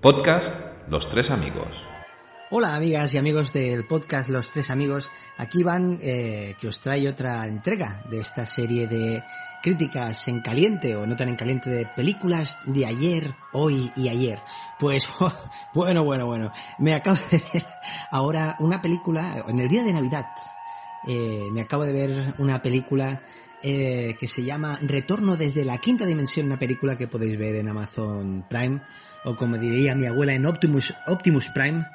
Podcast Los Tres Amigos. Hola amigas y amigos del podcast Los Tres Amigos, aquí van eh, que os trae otra entrega de esta serie de críticas en caliente o no tan en caliente de películas de ayer, hoy y ayer. Pues bueno, bueno, bueno, me acabo de ver ahora una película en el día de Navidad. Eh, me acabo de ver una película eh, que se llama Retorno desde la quinta dimensión, una película que podéis ver en Amazon Prime o como diría mi abuela en Optimus, Optimus Prime.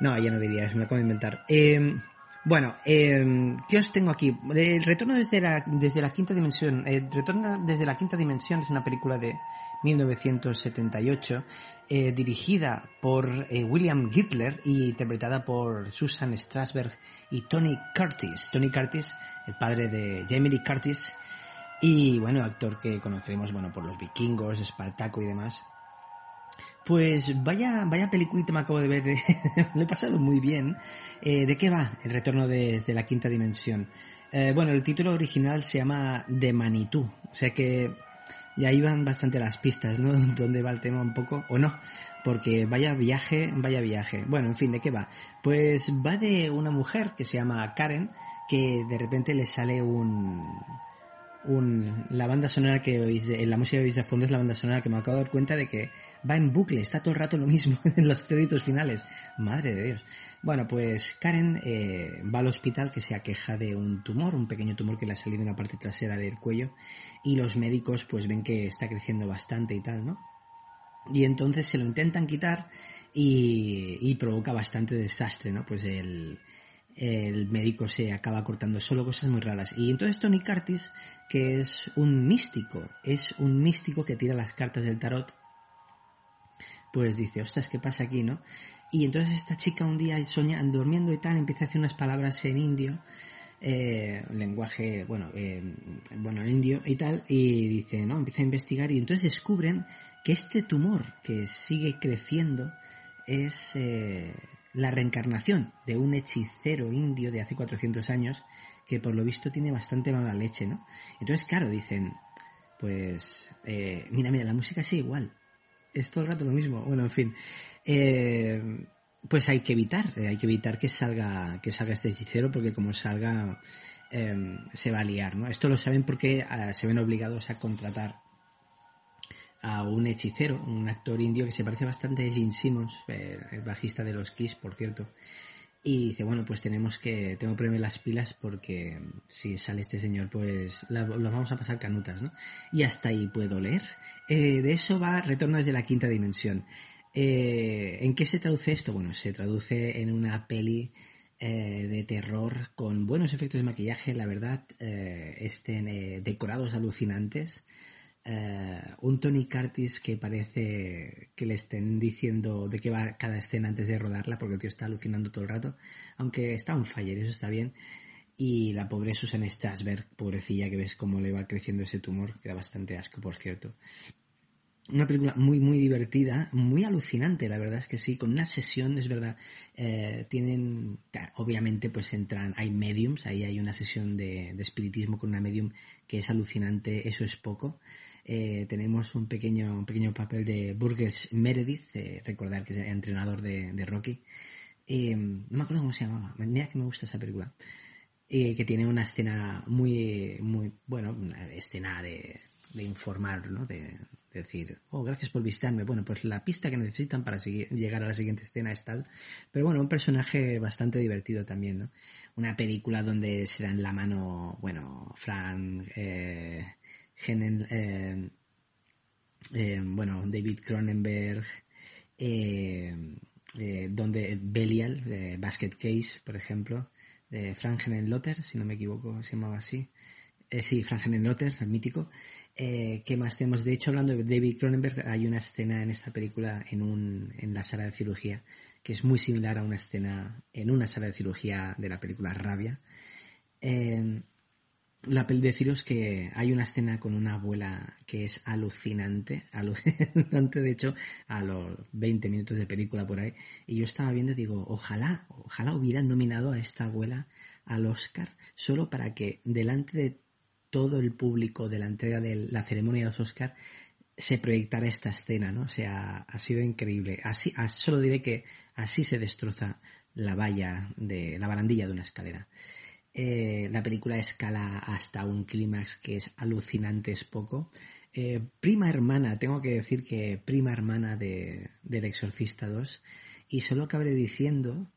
No, ya no diría, me lo acabo de inventar. Eh, bueno, eh, ¿qué os tengo aquí? El Retorno desde la, desde la quinta dimensión. El Retorno desde la quinta dimensión es una película de 1978 eh, dirigida por eh, William Hitler y interpretada por Susan Strasberg y Tony Curtis. Tony Curtis, el padre de Jamie Lee Curtis y bueno, actor que conoceremos bueno por los vikingos, Espartaco y demás. Pues vaya, vaya peliculita me acabo de ver, lo he pasado muy bien. Eh, ¿De qué va el retorno desde la quinta dimensión? Eh, bueno, el título original se llama The Manitou, o sea que ya iban bastante las pistas, ¿no? ¿Dónde va el tema un poco? ¿O no? Porque vaya viaje, vaya viaje. Bueno, en fin, ¿de qué va? Pues va de una mujer que se llama Karen, que de repente le sale un, un, la banda sonora que oís, de, la música que oís de fondo es la banda sonora que me acabo de dar cuenta de que va en bucle, está todo el rato lo mismo en los créditos finales. Madre de Dios. Bueno, pues Karen eh, va al hospital que se aqueja de un tumor, un pequeño tumor que le ha salido en la parte trasera del cuello y los médicos pues ven que está creciendo bastante y tal, ¿no? Y entonces se lo intentan quitar y, y provoca bastante desastre, ¿no? Pues el, el médico se acaba cortando solo cosas muy raras. Y entonces Tony Curtis, que es un místico, es un místico que tira las cartas del tarot, pues dice, ostras, ¿qué pasa aquí, no? Y entonces esta chica un día soña, durmiendo y tal, empieza a hacer unas palabras en indio, eh, lenguaje, bueno, bueno, en indio y tal, y dice, ¿no? Empieza a investigar y entonces descubren que este tumor que sigue creciendo es... Eh, la reencarnación de un hechicero indio de hace 400 años que por lo visto tiene bastante mala leche, ¿no? Entonces, claro, dicen, pues, eh, mira, mira, la música es igual, es todo el rato lo mismo, bueno, en fin, eh, pues hay que evitar, eh, hay que evitar que salga, que salga este hechicero porque como salga eh, se va a liar, ¿no? Esto lo saben porque uh, se ven obligados a contratar a un hechicero, un actor indio que se parece bastante a Gene Simmons, el bajista de los Kiss, por cierto. Y dice, bueno, pues tenemos que, tengo que ponerme las pilas porque si sale este señor, pues lo vamos a pasar canutas, ¿no? Y hasta ahí puedo leer. Eh, de eso va Retorno desde la quinta dimensión. Eh, ¿En qué se traduce esto? Bueno, se traduce en una peli eh, de terror con buenos efectos de maquillaje, la verdad, estén decorados alucinantes. Uh, un Tony Curtis que parece que le estén diciendo de qué va cada escena antes de rodarla, porque el tío está alucinando todo el rato, aunque está un faller, eso está bien. Y la pobre Susan Strasberg, pobrecilla, que ves cómo le va creciendo ese tumor, que da bastante asco, por cierto. Una película muy, muy divertida, muy alucinante, la verdad es que sí, con una sesión, es verdad, eh, tienen, obviamente pues entran, hay mediums, ahí hay una sesión de, de espiritismo con una medium que es alucinante, eso es poco eh, tenemos un pequeño, un pequeño papel de Burgess Meredith, eh, recordar que es el entrenador de, Rocky. Eh, no me acuerdo cómo se llamaba, mira que me gusta esa película. que tiene una escena muy, muy, bueno, una escena de, de informar, ¿no? De, de, decir, oh, gracias por visitarme. Bueno, pues la pista que necesitan para llegar a la siguiente escena es tal. Pero bueno, un personaje bastante divertido también, ¿no? Una película donde se dan la mano, bueno, Frank, eh, Genen, eh, eh, bueno, David Cronenberg, eh, donde Belial, Basket Case, por ejemplo, de Frank Lotter, si no me equivoco, se llamaba así. sí, Frank Lotter, el mítico. Eh, ¿Qué más tenemos? De hecho, hablando de David Cronenberg, hay una escena en esta película en, un, en la sala de cirugía que es muy similar a una escena en una sala de cirugía de la película Rabia. Eh, la peli deciros que hay una escena con una abuela que es alucinante, alucinante de hecho a los 20 minutos de película por ahí, y yo estaba viendo y digo, ojalá, ojalá hubieran nominado a esta abuela al Oscar solo para que delante de todo el público de la entrega de la ceremonia de los Oscar se proyectara esta escena, ¿no? O sea, ha sido increíble. Así, solo diré que así se destroza la valla de la barandilla de una escalera. Eh, la película escala hasta un clímax que es alucinante, es poco. Eh, prima hermana, tengo que decir que prima hermana de, del Exorcista 2. Y solo cabré diciendo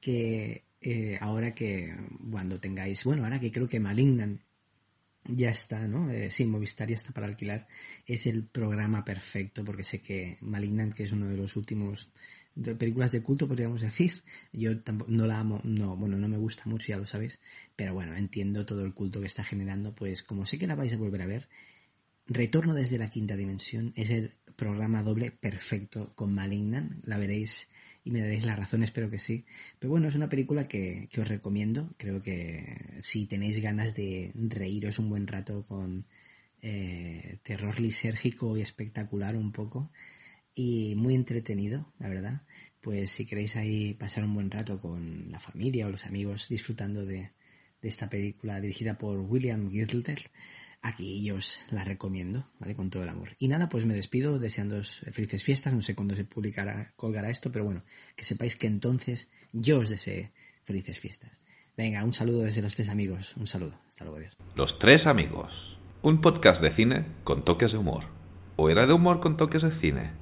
que eh, ahora que cuando tengáis, bueno, ahora que creo que Malignan ya está, ¿no? Eh, Movistar ya está para alquilar. Es el programa perfecto porque sé que Malignant, que es uno de los últimos de películas de culto, podríamos decir. Yo tampoco, no la amo, no, bueno, no me gusta mucho, ya lo sabéis, pero bueno, entiendo todo el culto que está generando, pues como sé que la vais a volver a ver, Retorno desde la quinta dimensión es el programa doble perfecto con Malignan, la veréis y me daréis la razón, espero que sí. Pero bueno, es una película que, que os recomiendo, creo que si tenéis ganas de reíros un buen rato con eh, terror lisérgico y espectacular un poco, y muy entretenido, la verdad. Pues si queréis ahí pasar un buen rato con la familia o los amigos disfrutando de, de esta película dirigida por William Gilder, aquí yo os la recomiendo, ¿vale? Con todo el amor. Y nada, pues me despido deseándoos felices fiestas, no sé cuándo se publicará, colgará esto, pero bueno, que sepáis que entonces yo os deseo felices fiestas. Venga, un saludo desde los tres amigos, un saludo, hasta luego, adiós. Los tres amigos, un podcast de cine con toques de humor. ¿O era de humor con toques de cine?